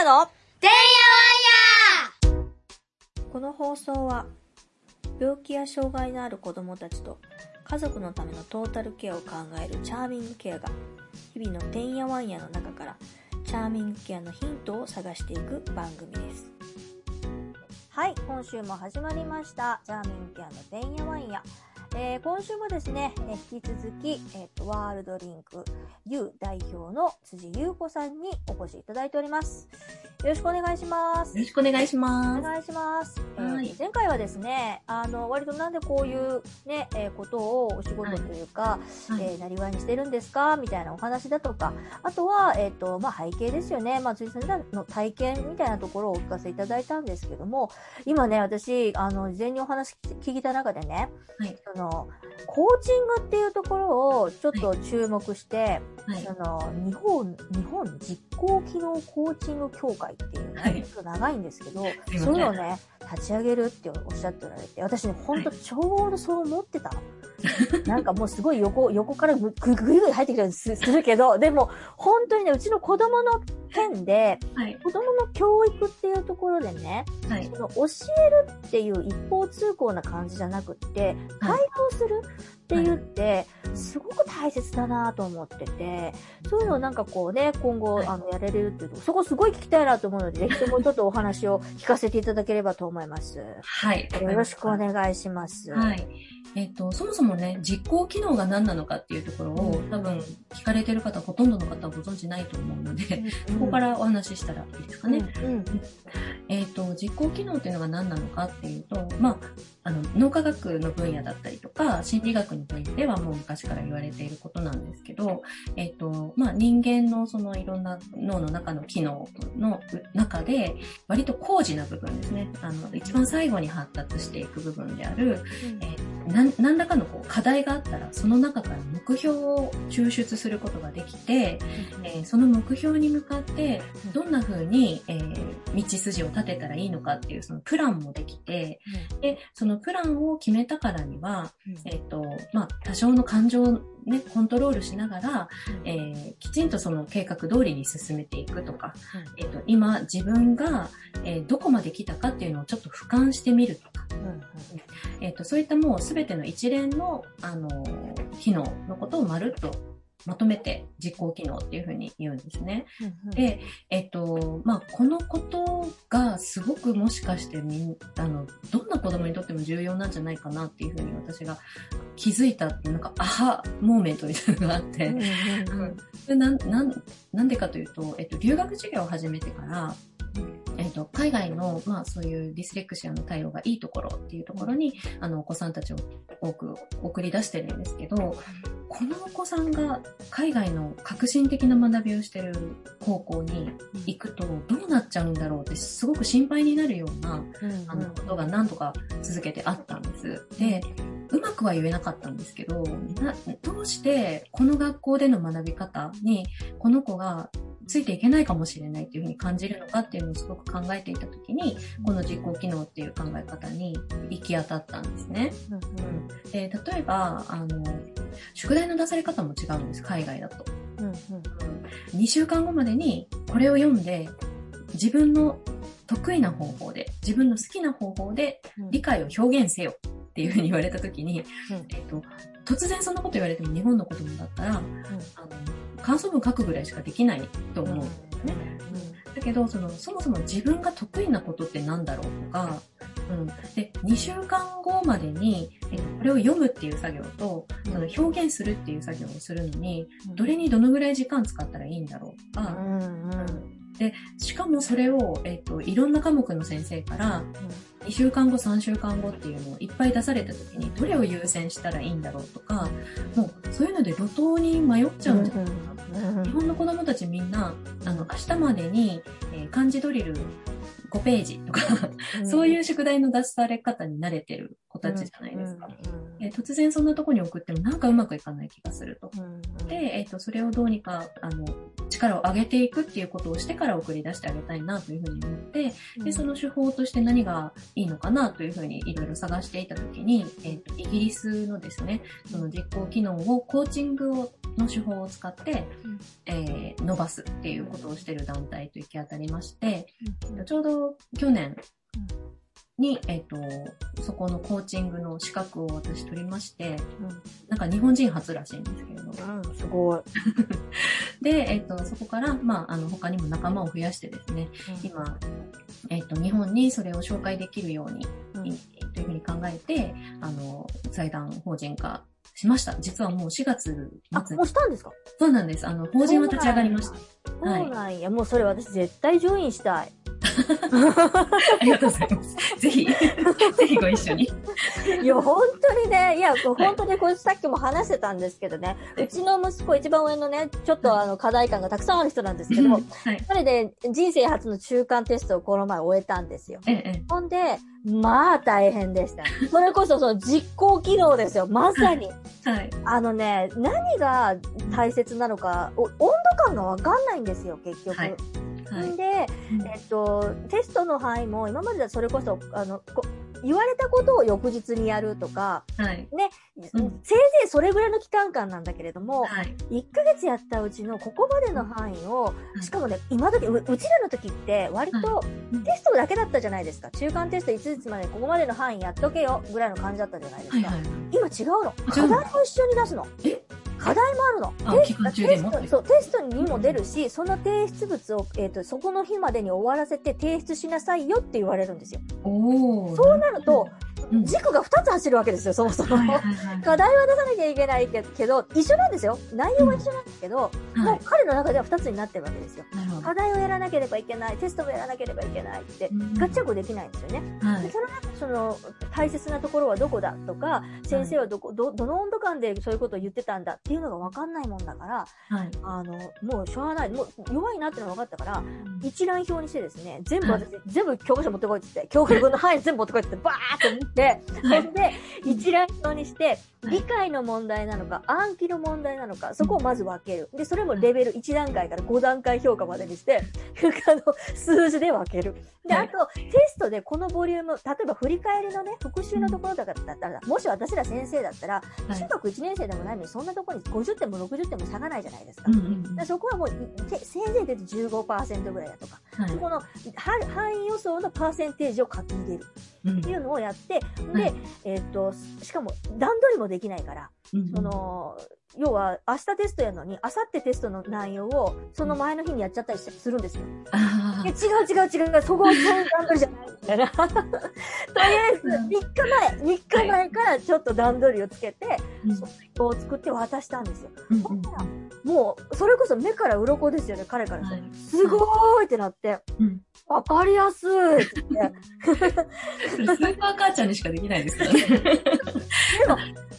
やのてんやわんや。この放送は病気や障害のある子供たちと家族のためのトータルケアを考えるチャーミングケアが日々のてんやわんやの中からチャーミングケアのヒントを探していく番組です。はい今週も始まりました。チャーミングケアのてんやわんやえー今週もですね、えー引き続き、えーと、ワールドリンク U 代表の辻優子さんにお越しいただいております。よろしくお願いします。よろしくお願いしおます。願いします。えーはい前回はですね、あの、割となんでこういうね、えーことをお仕事というか、はいえーなりわいにしてるんですか？みたいなお話だとか、あとは、えっ、と、まあ、背景ですよね。まあ、辻さんの体験みたいなところをお聞かせいただいたんですけども、今ね、私、あの、事前にお話聞いた中でね、はいその、コーチングっていうところをちょっと注目して、はい。その日本日本実行機能コーチング協会っていうね、はいちょっと長いんですけどいませんそういうのをね立ち上げるっておっしゃっておられて私ね本当ちょうどそう思ってたの。なんかもうすごい横横からぐぐぐりぐり入ってきたりすするけどでも本当にねうちの子供の件ではい。子供の教育っていうところでねはい。その教えるっていう一方通行な感じじゃなくって対応するって言ってすごく大切だなと思っててそういうのをなんかこうね今後はいあのやれれるっていうとそこすごい聞きたいなと思うので ぜひともちょっとお話を聞かせていただければと思います。よはい。ろしくお願いします。はい。えっ、と、そもそもね、実行機能が何なのかっていうところを、多分、聞かれてる方、ほとんどの方はご存知ないと思うので、うんここからお話ししたらいいですかね。うんえっ、と、実行機能っていうのが何なのかっていうと、まあ、あの、脳科学の分野だったりとか、心理学の分野ではもう昔から言われていることなんですけど、えっ、と、まあ、人間のそのいろんな脳の中の機能の中で、割と高次な部分ですね。あの、一番最後に発達していく部分である、えーなん何らかのこう課題があったら、その中から目標を抽出することができて、えーその目標に向かって、どんな風に、えー道筋を立てたらいいのかっていうそのプランもできて、で、そのプランを決めたからには、えっ、と、まあ、多少の感情をね、コントロールしながら、えーきちんとその計画通りに進めていくとか、えっ、と、今自分が、えーどこまで来たかっていうのをちょっと俯瞰してみるとか、えっ、と、そういったもうすべての一連の、あのー機能のことをまるっとまとめて実行機能っていうふうに言うんですね。で、えっと、まあ、このことがすごくもしかしてみん、あの、どんな子供にとっても重要なんじゃないかなっていうふうに私が気づいたってなんか、アハモーメントみたいなのがあって、うんでなんなんなんでかというと、えっと、留学授業を始めてから、えっと、海外の、まあ、そういうディスレクシアの対応がいいところっていうところに、あの、お子さんたちを多く送り出してるんですけど、このお子さんが海外の革新的な学びをしてる高校に行くとどうなっちゃうんだろうってすごく心配になるようなあのことが何とか続けてあったんです。で、うまくは言えなかったんですけど、などうしてこの学校での学び方にこの子がついていけないかもしれないっていうふうに感じるのかっていうのをすごく考えていたときに、この実行機能っていう考え方に行き当たったんですね。で例えば、あの、宿題の出され方も違うんです、海外だと。2週間後までにこれを読んで、自分の得意な方法で、自分の好きな方法で理解を表現せよっていうふうに言われたときに、えっと、突然そんなこと言われても日本の子供だったら、あの、感想文書くぐらいしかできないと思うんですね。だけど、その、そもそも自分が得意なことって何だろうとか、うん。で、2週間後までに、えこれを読むっていう作業と、その表現するっていう作業をするのに、どれにどのぐらい時間使ったらいいんだろうとか、で、しかもそれを、えっと、いろんな科目の先生から、2週間後、3週間後っていうのをいっぱい出された時に、どれを優先したらいいんだろうとか、もう、そういうので路頭に迷っちゃうんじゃないかな。日本の子供たちみんな、あの、明日までに、えー漢字ドリル5ページとか、そういう宿題の出され方に慣れてる子たちじゃないですか。えー突然そんなとこに送ってもなんかうまくいかない気がすると。で、えっ、と、それをどうにか、あの、力を上げていくっていうことをしてから送り出してあげたいなというふうに思って、で、その手法として何がいいのかなというふうにいろいろ探していたときに、えっ、と、イギリスのですね、その実行機能をコーチングをの手法を使って、うん。えー伸ばすっていうことをしている団体と行き当たりまして、うん。ちょうど去年に、えっ、と、そこのコーチングの資格を私取りまして、なんか日本人初らしいんですけれど。うん、すごい。で、えっ、と、そこから、まあ、あの、他にも仲間を増やしてですね、今、えっ、と、日本にそれを紹介できるように、うん。いというふうに考えて、あの、財団法人化しました。実はもう4月あ、末もうしたんですか？そうなんです。あの、法人は立ち上がりました。そうはいなんや。もうそれ私絶対ジョインしたい。ありがとうございます。ぜひ、ぜひご一緒に。いや、本当にね、いや、本当にこれさっきも話してたんですけどね、うちの息子一番上のね、ちょっとあの課題感がたくさんある人なんですけど、はい。彼で人生初の中間テストをこの前終えたんですよ。ええ、えほんで、まあ大変でした。それこそその実行機能ですよ、まさに。え。はい。あのね、何が大切なのか、お温度感がわかんないんですよ、結局。はいはい。んで、えっと、テストの範囲も今まではそれこそ、あの、こ言われたことを翌日にやるとか、はい。うんせいぜいそれぐらいの期間間なんだけれども、はい。1ヶ月やったうちのここまでの範囲を、いしかもね、今時う、うちらの時って割とうんテストだけだったじゃないですか。中間テスト5つまでここまでの範囲やっとけよぐらいの感じだったじゃないですか。はい。はい。今違うの。課題も一緒に出すの。え？課題もあるの。あテストそう、テストにも出るし、その提出物を、えっ、と、そこの日までに終わらせて提出しなさいよって言われるんですよ。おー。そうなると、うん軸が2つ走るわけですよ、そもそも。はいはいはい。課題は出さなきゃいけないけけど、一緒なんですよ。内容は一緒なんですけど、もはう彼の中では2つになってるわけですよ。課題をやらなければいけない、テストもやらなければいけないって、うんガッチャンコできないんですよね。はい。でその中その大切なところはどこだとか、先生はどこ、ど、どの温度感でそういうことを言ってたんだっていうのが分かんないもんだから、はい。あの、もうしょうがない、もう弱いなっていうのが分かったから、一覧表にしてですね、全部私、全部教科書持ってこいって言って、教科書の範囲全部持ってこいって言って、バーって持って、はいほんで、一覧表にして、はい理解の問題なのか、暗記の問題なのか、そこをまず分ける。で、それもレベル1段階から5段階評価までにして、あの、数字で分ける。で、はいあと、テストでこのボリューム、例えば振り返りのね、復習のところだったら、もし私ら先生だったら、はい中学1年生でもないのに、そんなところに50点も60点も差がないじゃないですか。うんうんうん。でそこはもう、てせいぜい出て15%ぐらいだとか、はいそこのは範囲予想のパーセンテージを書き入れるうんっていうのをやって、はでい、えっと、しかも段取りもできないから、うんその、要は明日テストやるのに、明後日テストの内容をその前の日にやっちゃったりするんですよ。違う違う違う、そこはそういう段取りじゃないみたいな。とりあえず、3日前、3日前からちょっと段取りをつけて、あ。を作って渡したんですよ。うんほんならもう、それこそ目から鱗ですよね、彼からはいすごーいってなって、うん。わかりやすいって言って、スーパー母ちゃんにしかできないですからね。でも、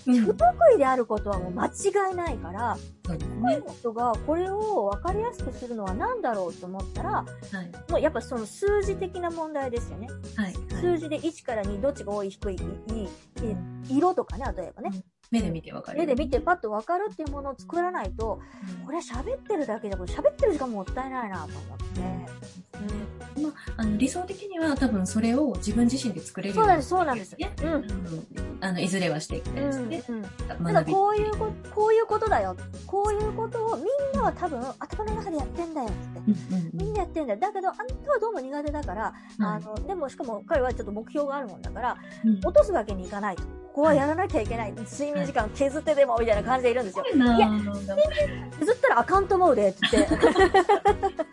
うん不得意であることはもう間違いないから、そうです多くね。の人がこれを分かりやすくするのは何だろうと思ったら、はい。もうやっぱその数字的な問題ですよね。はい。数字で1から2、どっちが多い、低い、いい、いい色とかね、例えばね。目で見てわかる。目で見てパッと分かるっていうものを作らないと、これは喋ってるだけでも喋ってる時間もったいないなと思って。まあ、あの理想的には多分それを自分自身で作れるようんにそうなです、そうなんです。ね。うん。あのいずれはしていきたいですね。うんうんただこういうここういうことだよ。こういうことをみんなは多分頭の中でやってんだよって。うんうんみんなやってんだよ。だけど、あんたはどうも苦手だから、うんあの、でもしかも彼はちょっと目標があるもんだから、うん落とすわけにいかないと。ここはやらなきゃいけない。睡眠時間削ってでも、みたいな感じでいるんですよ。いやぁ削ったらあかんと思うで、って言って。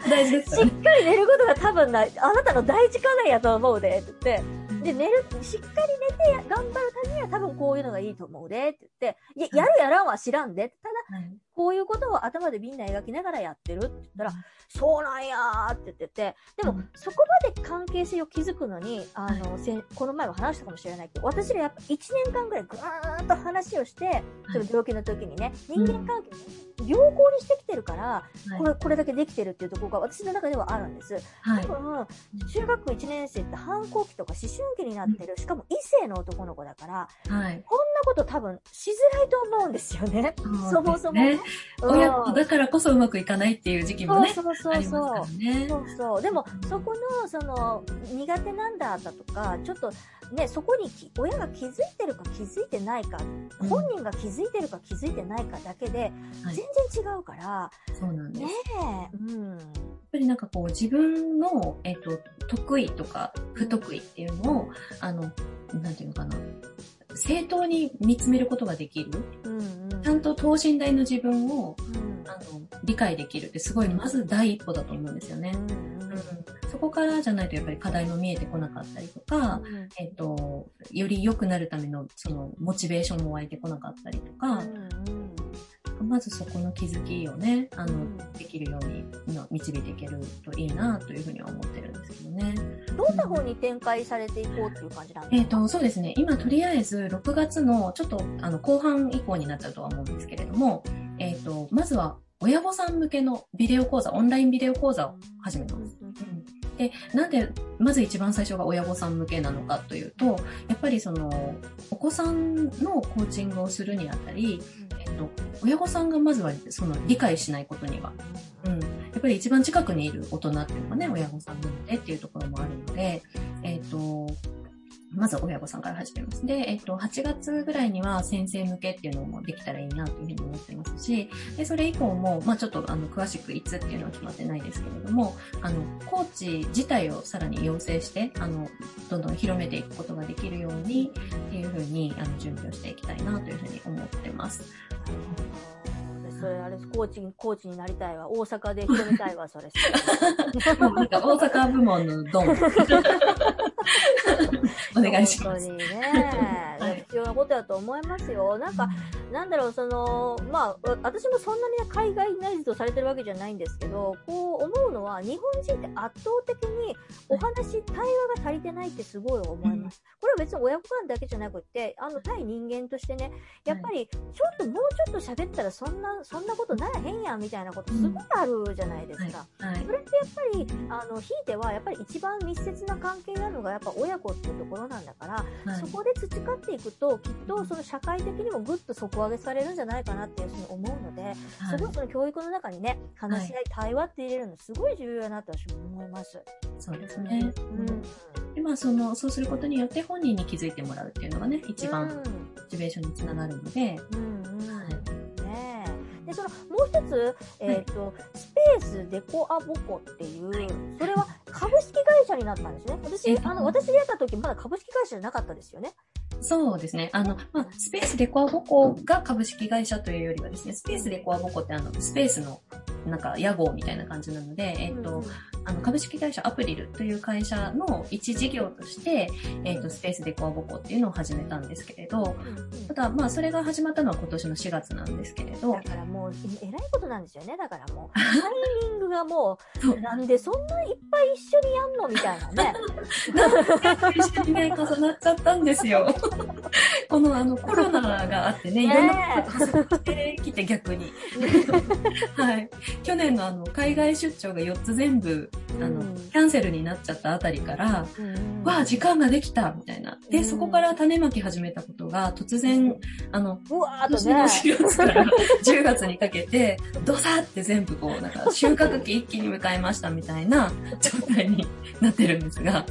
大事ですしっかり寝ることが多分な、あなたの第一課題やと思うで、って言って。で、寝る、しっかり寝てや頑張るためには多分こういうのがいいと思うで、って言って、いや、やるやらんは知らんで。ただ、はいこういうことを頭でみんな描きながらやってるって言ったら、そうなんやーって言ってて、でも、うん。そこまで関係性を築くのに、あの、せんこの前も話したかもしれないけど、私らやっぱ1年間ぐらいぐーんと話をして、その病気の時にね、人間関係、良好にしてきてるから、はい。これ、これだけできてるっていうところが私の中ではあるんです。はい。多分、中学校1年生って反抗期とか思春期になってる、しかも異性の男の子だから、はい。こんこと多分しづらいと思うんですよね。そもそもね。親子だからこそうまくいかないっていう時期もね。そうそうそうそう。ね、そうそう。でも、そこの、その、苦手なんだったとか、ちょっと、ね、そこに親が気づいてるか気づいてないか、うん、本人が気づいてるか気づいてないかだけで、全然違うから、はい、そうなんです。ねうん。やっぱりなんかこう自分の、えっ、ー、と、得意とか不得意っていうのを、あの、なんていうのかな、正当に見つめることができる。うんうん、ちゃんと等身大の自分を、うん、あの理解できる。ってすごいまず第一歩だと思うんですよね。うんうん、そこからじゃないとやっぱり課題も見えてこなかったりとか、うん、えっ、ー、と、より良くなるためのそのモチベーションも湧いてこなかったりとか、まずそこの気づきをね、あの、できるように導いていけるといいなというふうには思ってるんですけどね。どんな風に展開されていこうっていう感じなんですか、えっ、ー、と、そうですね。今とりあえず6月のちょっとあの後半以降になっちゃうとは思うんですけれども、えっ、ー、と、まずは親御さん向けのビデオ講座、オンラインビデオ講座を始めます。うんで、なんで、まず一番最初が親御さん向けなのかというと、やっぱりその、お子さんのコーチングをするにあたり、えっと、親御さんがまずはその理解しないことには、うん、やっぱり一番近くにいる大人っていうのがね、親御さんなのでっていうところもあるので、えっと、まず親御さんから始めます。で、えっと、8月ぐらいには先生向けっていうのもできたらいいなというふうに思ってますし、で、それ以降も、まあちょっとあの、詳しくいつっていうのは決まってないですけれども、あの、コーチ自体をさらに養成して、あの、どんどん広めていくことができるようにっていうふうに、あの、準備をしていきたいなというふうに思ってます。それあれコーチコーチになりたいわ大阪で広めたいわそれ なんか大阪部門のドン お願いします。本当にね、必要なことだと思いますよ。なんか、なんだろう、その、まあ、私もそんなに海外ナイズとされてるわけじゃないんですけど、こう思うのは、日本人って圧倒的にお話、対話が足りてないってすごい思います。これは別に親子間だけじゃなくて、あの、対人間としてね、やっぱり、ちょっともうちょっと喋ったらそんな、そんなことならへんやんみたいなことすごいあるじゃないですか。それってやっぱり、あの、ひいては、やっぱり一番密接な関係なのが、やっぱ親子っていうところなんだから、はい、そこで培っていくと、きっとその社会的にもぐっと底上げされるんじゃないかなっていうふうに思うので、はい、すごいその教育の中にね、話し合い、対話って入れるのすごい重要だなって私も思います。そうですね。うん。で、まあ、その、そうすることによって本人に気づいてもらうっていうのがね、一番、モチベーションにつながるので、うん、で、その、もう一つ、えっ、ー、と、スペースデコアボコっていう、それは株式会社になったんですね。私、あの、私でやった時まだ株式会社じゃなかったですよね。そうですね。あの、まあ、スペースデコアボコが株式会社というよりはですね、スペースデコアボコってあの、スペースの、なんか、屋号みたいな感じなので、えっ、と、あの、株式会社アプリルという会社の一事業として、えっ、ー、と、スペースデコアボコっていうのを始めたんですけれど、ただ、まあ、それが始まったのは今年の4月なんですけれど。だからもう、えらいことなんですよね。だからもう、タイミングがもう、なんでそんないっぱい一緒にやんのみたいなね。一緒にね、重なっちゃったんですよ。このあの、コロナがあってね、いろんなことがしてきて逆に。はい。去年のあの、海外出張が4つ全部、あの、キャンセルになっちゃったあたりから、わあ、時間ができたみたいな。で、そこから種まき始めたことが、突然、あの、うわーとね、4月から 10月にかけて、ドサって全部こう、なんか、収穫期一気に迎えましたみたいな状態になってるんですが、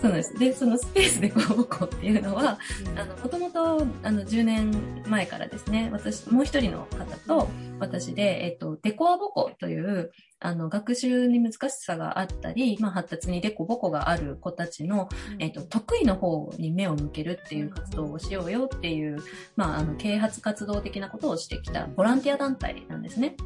そうなんです。で、そのスペースでこう、こうっていうのは、あの、もともと、あの、10年前からですね、私、もう一人の方と、私で、えっと、デコアボコという、あの、学習に難しさがあったり、まあ、発達にデコボコがある子たちの、えっと、得意の方に目を向けるっていう活動をしようよっていう、まあ、あの、啓発活動的なことをしてきたボランティア団体なんですね。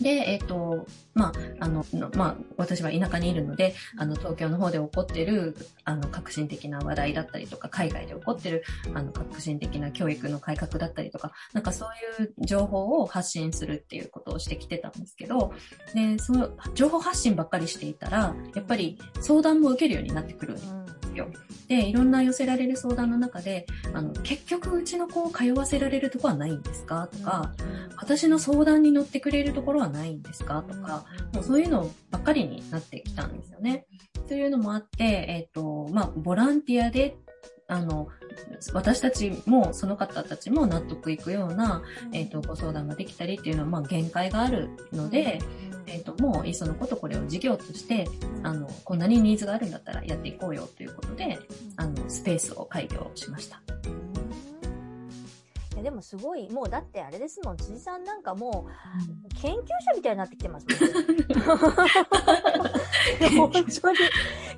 で、えっ、ー、と、まあ、あの、まあ、私は田舎にいるので、あの、東京の方で起こってる、あの、革新的な話題だったりとか、海外で起こってる、あの、革新的な教育の改革だったりとか、なんかそういう情報を発信するっていうことをしてきてたんですけど、で、その、情報発信ばっかりしていたら、やっぱり相談も受けるようになってくるん。ですよ。で、いろんな寄せられる相談の中で、あの、結局うちの子を通わせられるとこはないんですか？とか、私の相談に乗ってくれるところはないんですか？とか、もうそういうのばっかりになってきたんですよね。というのもあって、えっ、ー、と、まあ、ボランティアで、あの、私たちも、その方たちも納得いくような、えっ、と、ご相談ができたりっていうのは、まあ、限界があるので、えっ、と、もう、いっそのことこれを事業として、あの、こんなにニーズがあるんだったらやっていこうよということで、あの、スペースを開業しました。いやでもすごい、もうだってあれですもん、辻さんなんかもう研究者みたいになってきてますもん。い や 本当に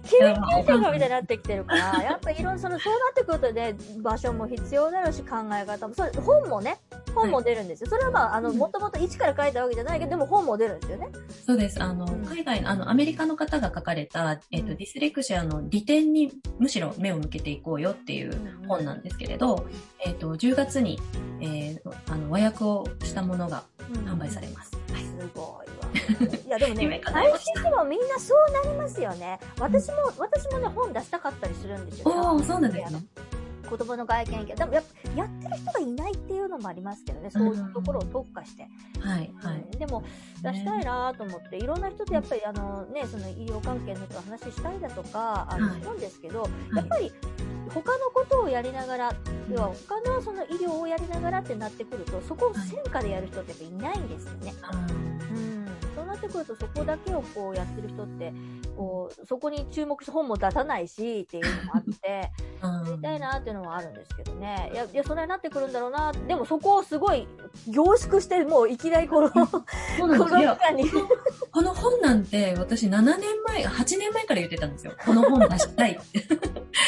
研究者がみたいになってきてるから、やっぱいろんな、その、そうなってくるとね、場所も必要だろうし、考え方も、それ、本もね、本も出るんですよ。それはまあ、あの、うんもともと一から書いたわけじゃないけど、でも本も出るんですよね。そうです。あの、ん海外の、あの、アメリカの方が書かれた、えっ、と、うんディスレクシアの利点にむしろ目を向けていこうよっていう本なんですけれど、えっ、と、10月に、えーあの、和訳をしたものが販売されます。はい。すごいわ。いやでもね最ました近でもみんなそうなりますよね。私も、私もね、本出したかったりするんですよ。おー、そうなんですね。言葉の外見。でもやっぱ、やってる人がいないっていうのもありますけどね、そういうところを特化して。はい、はい。うんでも、出したいなと思って、いろんな人とやっぱり、あのね、その医療関係の人と話したいだとか、あの、はい思うんですけど、やっぱり、他のことをやりながら、要は他のその医療をやりながらってなってくると、そこを専科でやる人ってやっぱいないんですよね。あーうん。そうなってくると、そこだけをこうやってる人って、こう、そこに注目して本も出さないし、っていうのもあって、やりたいなっていうのはあるんですけどね。いや、いや、それになってくるんだろうな。でもそこをすごい凝縮して、もういきなりこの、に。この本なんて私7年前、8年前から言ってたんですよ。この本出したいって。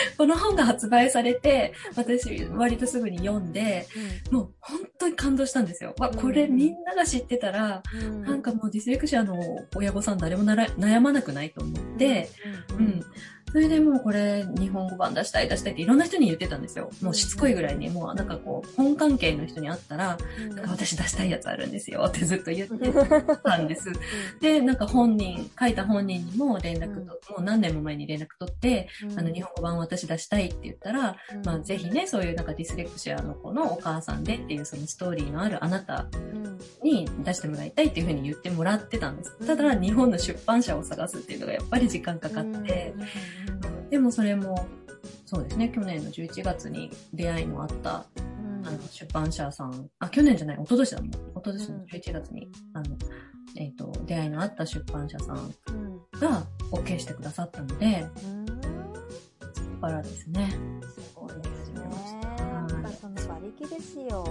この本が発売されて、私割とすぐに読んで、もう本当に感動したんですよ。わ、これみんなが知ってたら、うん。なんかもうディスレクシアの親御さん誰もなら悩まなくないと思って、ううん。ん。それでもうこれ日本語版出したい出したいっていろんな人に言ってたんですよ。もうしつこいぐらいに、もうなんかこう、本関係の人に会ったら、うん。なんか私出したいやつあるんですよってずっと言ってたんです。で、なんか本人、書いた本人にも連絡と、もう何年も前に連絡取って、あの、日本語版私出したいって言ったら、まあ、ぜひね、そういうなんかディスレクシアの子のお母さんでっていうそのストーリーのあるあなたうんに出してもらいたいっていうふうに言ってもらってたんです。ただ、日本の出版社を探すっていうのがやっぱり時間かかって、でもそれも、そうですね、去年の11月に出会いのあった、あの、出版社さん、あ、去年じゃない、一昨年だもん。一昨年の11月に、あの、えっ、と、出会いのあった出版社さんが OK してくださったので、そこからですね。すごいですね。力ですよ。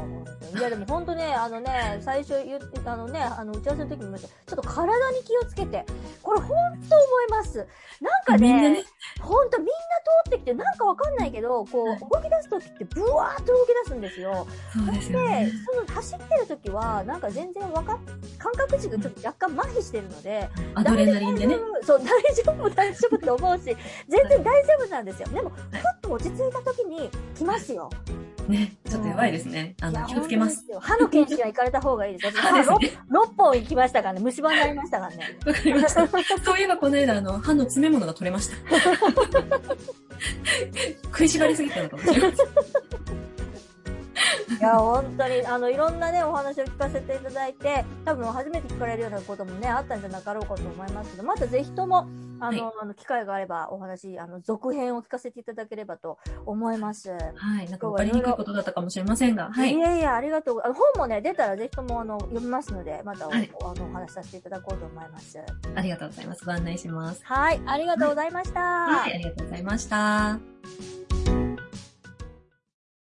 いや、でも本当ね、あのね、最初言ってたのね、あの、打ち合わせの時も言いましたちょっと体に気をつけて。これ本当思います。なんかね本当みんな通ってきて、なんかわかんないけど、こう、はい動き出す時ってブワーっと動き出すんですよ。そうですよでね。、その走ってる時は、なんか全然わかっ、感覚値がちょっと若干麻痺してるので、アドレナリンでね。そう、大丈夫、大丈夫って思うし、全然大丈夫なんですよ。でも、ふっと落ち着いた時に来ますよ。ね、ちょっとやばいですね。あの、気をつけます。。歯の検診は行かれた方がいいです。私歯です歯ね。6, 本行きましたからね、虫歯になりましたからね。わかりました。そういえばこの間、あの、歯の詰め物が取れました。食いしばりすぎたのかもしれません。いや、本当に、あの、いろんなね、お話を聞かせていただいて、多分初めて聞かれるようなこともね、あったんじゃなかろうかと思いますけど、またぜひとも、あの、はあの機会があればお話、あの、続編を聞かせていただければと思います。はい。なんかわかりにくいことだったかもしれませんが、はいい。やいや、ありがとう。あの本もね、出たらぜひともあの読みますので、またお,、はいあのお話しさせていただこうと思います。ありがとうございます。ご案内します。はい、ありがとうございました。はい、ありがとうございました。